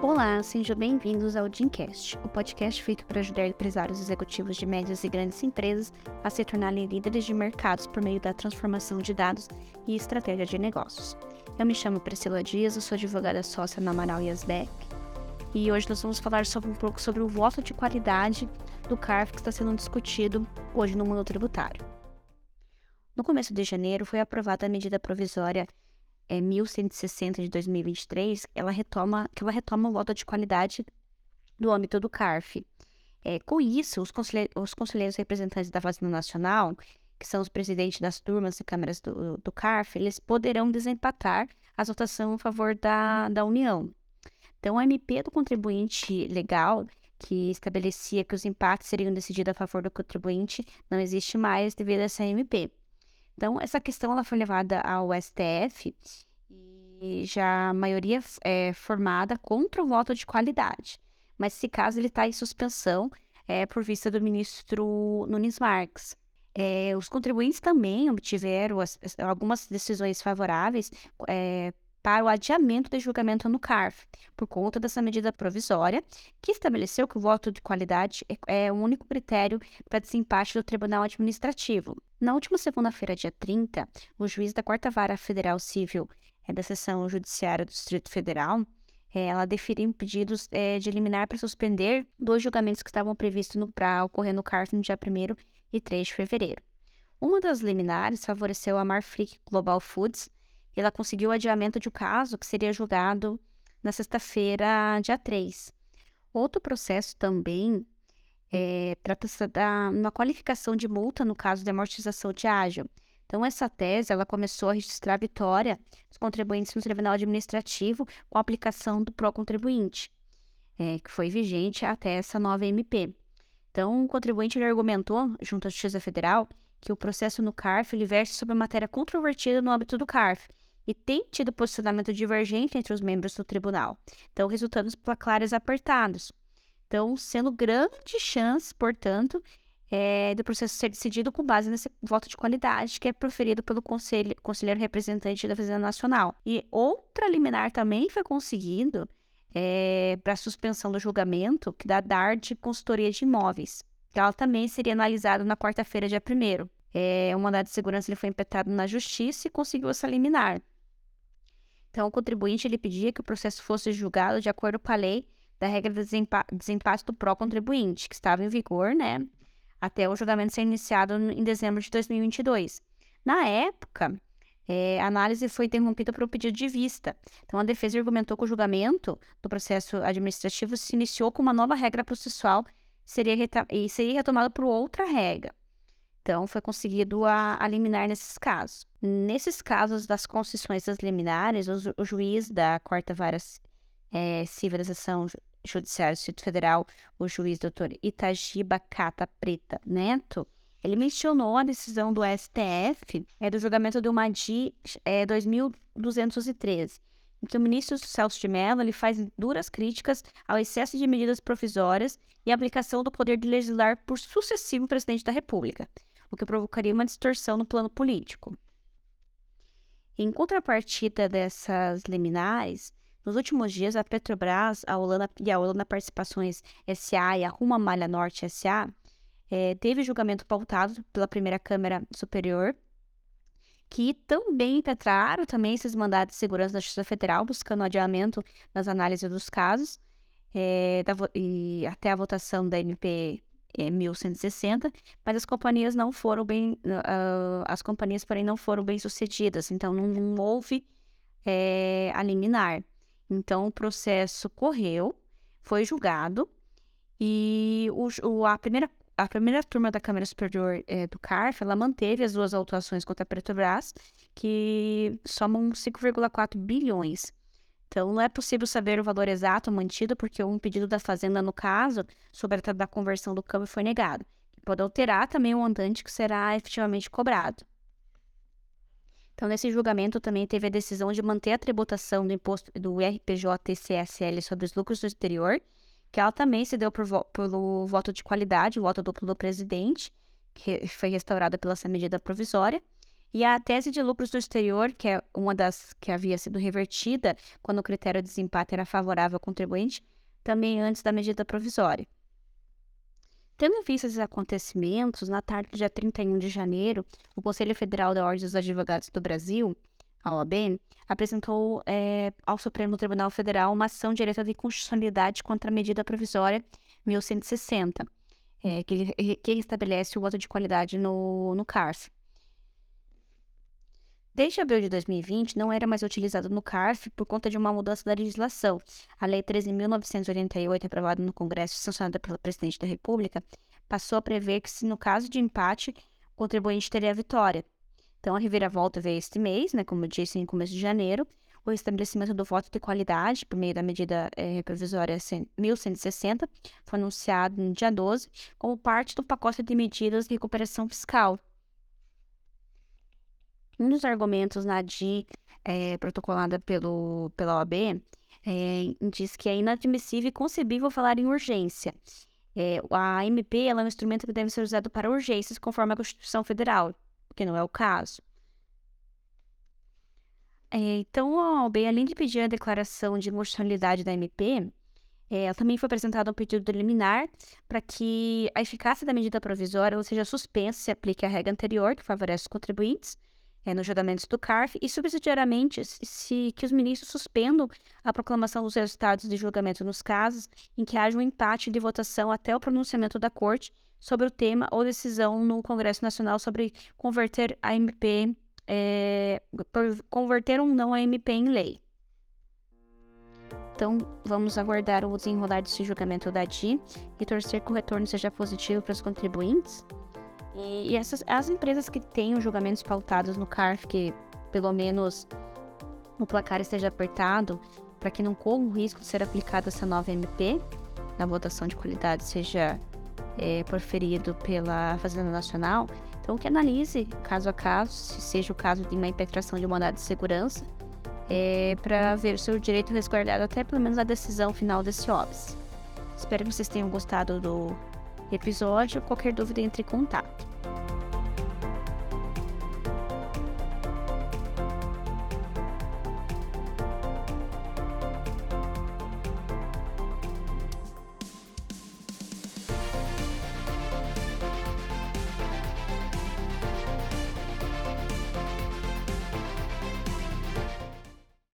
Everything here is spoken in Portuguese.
Olá, sejam bem-vindos ao Dreamcast, o podcast feito para ajudar empresários executivos de médias e grandes empresas a se tornarem líderes de mercados por meio da transformação de dados e estratégia de negócios. Eu me chamo Priscila Dias, eu sou advogada sócia na Amaral Yasbeck e hoje nós vamos falar sobre um pouco sobre o voto de qualidade do CARF que está sendo discutido hoje no mundo tributário. No começo de janeiro foi aprovada a medida provisória é, 1160 de 2023, ela retoma, que ela retoma o voto de qualidade do âmbito do CARF. É, com isso, os, conselhe os conselheiros representantes da Fazenda Nacional, que são os presidentes das turmas e câmaras do, do CARF, eles poderão desempatar a votação a favor da, da União. Então, a MP do contribuinte legal, que estabelecia que os empates seriam decididos a favor do contribuinte, não existe mais devido a essa MP. Então, essa questão ela foi levada ao STF já a maioria é formada contra o voto de qualidade. Mas, esse caso, ele está em suspensão é, por vista do ministro Nunes Marques. É, os contribuintes também obtiveram as, algumas decisões favoráveis é, para o adiamento do julgamento no CARF, por conta dessa medida provisória, que estabeleceu que o voto de qualidade é, é o único critério para desempate do Tribunal Administrativo. Na última segunda-feira, dia 30, o juiz da Quarta Vara Federal Civil é, da Seção Judiciária do Distrito Federal é, ela deferiu pedidos é, de eliminar para suspender dois julgamentos que estavam previstos para ocorrer no CARF no dia 1 e 3 de fevereiro. Uma das liminares favoreceu a Marfrig Global Foods, ela conseguiu o adiamento de um caso que seria julgado na sexta-feira, dia 3. Outro processo também é, trata-se da uma qualificação de multa no caso de amortização de ágio. Então, essa tese ela começou a registrar a vitória dos contribuintes no Tribunal Administrativo com a aplicação do pró-contribuinte, é, que foi vigente até essa nova MP. Então, o contribuinte argumentou, junto à Justiça Federal, que o processo no CARF ele versa sobre matéria controvertida no âmbito do CARF e tem tido posicionamento divergente entre os membros do tribunal, então resultando em placares apertados. Então, sendo grande chance, portanto, é, do processo ser decidido com base nesse voto de qualidade que é proferido pelo conselho, conselheiro representante da Fazenda Nacional. E outra liminar também foi conseguido é, para suspensão do julgamento, que da DARD Consultoria de Imóveis. Ela também seria analisada na quarta-feira, dia 1 é, o mandado de segurança ele foi impetrado na justiça e conseguiu essa liminar. Então, o contribuinte ele pedia que o processo fosse julgado de acordo com a lei da regra de desempate do pró-contribuinte, que estava em vigor, né, até o julgamento ser iniciado em dezembro de 2022. Na época, é, a análise foi interrompida por um pedido de vista. Então, a defesa argumentou que o julgamento do processo administrativo se iniciou com uma nova regra processual seria e seria retomado por outra regra. Então, foi conseguido a, a liminar nesses casos. Nesses casos das concessões das liminares, o, o juiz da quarta vara é, civilização judiciária do Distrito Federal, o juiz doutor Itagiba Cata Preta Neto, ele mencionou a decisão do STF é, do julgamento do MADI é, 2213, em que o ministro Celso de Mello ele faz duras críticas ao excesso de medidas provisórias e aplicação do poder de legislar por sucessivo presidente da República o que provocaria uma distorção no plano político. Em contrapartida dessas liminares, nos últimos dias, a Petrobras a Holanda, e a Holanda Participações SA e a Ruma Malha Norte SA é, teve julgamento pautado pela primeira Câmara Superior, que também impetraram também esses mandados de segurança da Justiça Federal, buscando adiamento nas análises dos casos, é, da, e até a votação da MP é, 1160, mas as companhias não foram bem, uh, as companhias, porém, não foram bem sucedidas, então não, não houve é, a liminar. Então, o processo correu, foi julgado, e o, o, a, primeira, a primeira turma da Câmara Superior é, do CARF, ela manteve as duas autuações contra a Petrobras, que somam 5,4 bilhões. Então, não é possível saber o valor exato mantido, porque um pedido da Fazenda, no caso, sobre a da conversão do câmbio foi negado. pode alterar também o montante que será efetivamente cobrado. Então, nesse julgamento também teve a decisão de manter a tributação do imposto do IRPJ-TCSL sobre os lucros do exterior, que ela também se deu vo pelo voto de qualidade, o voto duplo do presidente, que foi restaurada pela essa medida provisória. E a tese de lucros do exterior, que é uma das que havia sido revertida quando o critério de desempate era favorável ao contribuinte, também antes da medida provisória. Tendo em vista esses acontecimentos, na tarde do dia 31 de janeiro, o Conselho Federal da Ordem dos Advogados do Brasil, a OAB, apresentou é, ao Supremo Tribunal Federal uma ação direta de constitucionalidade contra a medida provisória 1160, é, que, que estabelece o voto de qualidade no, no CARF. Desde abril de 2020, não era mais utilizado no CARF por conta de uma mudança da legislação. A Lei 13.988, aprovada no Congresso e sancionada pelo Presidente da República, passou a prever que, se no caso de empate, o contribuinte teria a vitória. Então, a reviravolta veio este mês, né, como eu disse, em começo de janeiro, o estabelecimento do voto de qualidade, por meio da medida é, provisória 1160, foi anunciado no dia 12, como parte do pacote de medidas de recuperação fiscal, um dos argumentos na DI é, protocolada pelo, pela OAB é, diz que é inadmissível e concebível falar em urgência. É, a MP é um instrumento que deve ser usado para urgências, conforme a Constituição Federal, que não é o caso. Então, a OAB, além de pedir a declaração de inconstitucionalidade da MP, é, também foi apresentado um pedido liminar para que a eficácia da medida provisória seja suspensa se aplique a regra anterior, que favorece os contribuintes, é, nos julgamentos do CARF e, subsidiariamente, se, que os ministros suspendam a proclamação dos resultados de julgamento nos casos em que haja um empate de votação até o pronunciamento da Corte sobre o tema ou decisão no Congresso Nacional sobre converter a MP, é, converter ou não a MP em lei. Então, vamos aguardar o desenrolar desse julgamento da DI e torcer que o retorno seja positivo para os contribuintes. E, essas, as empresas que têm os julgamentos pautados no CARF, que pelo menos o placar esteja apertado, para que não corra o risco de ser aplicada essa nova MP, na votação de qualidade seja é, proferido pela Fazenda Nacional, então que analise caso a caso, se seja o caso de uma impetração de mandado de segurança, é, para ver o seu direito resguardado até pelo menos a decisão final desse óbice. Espero que vocês tenham gostado do episódio. Qualquer dúvida, entre em contato.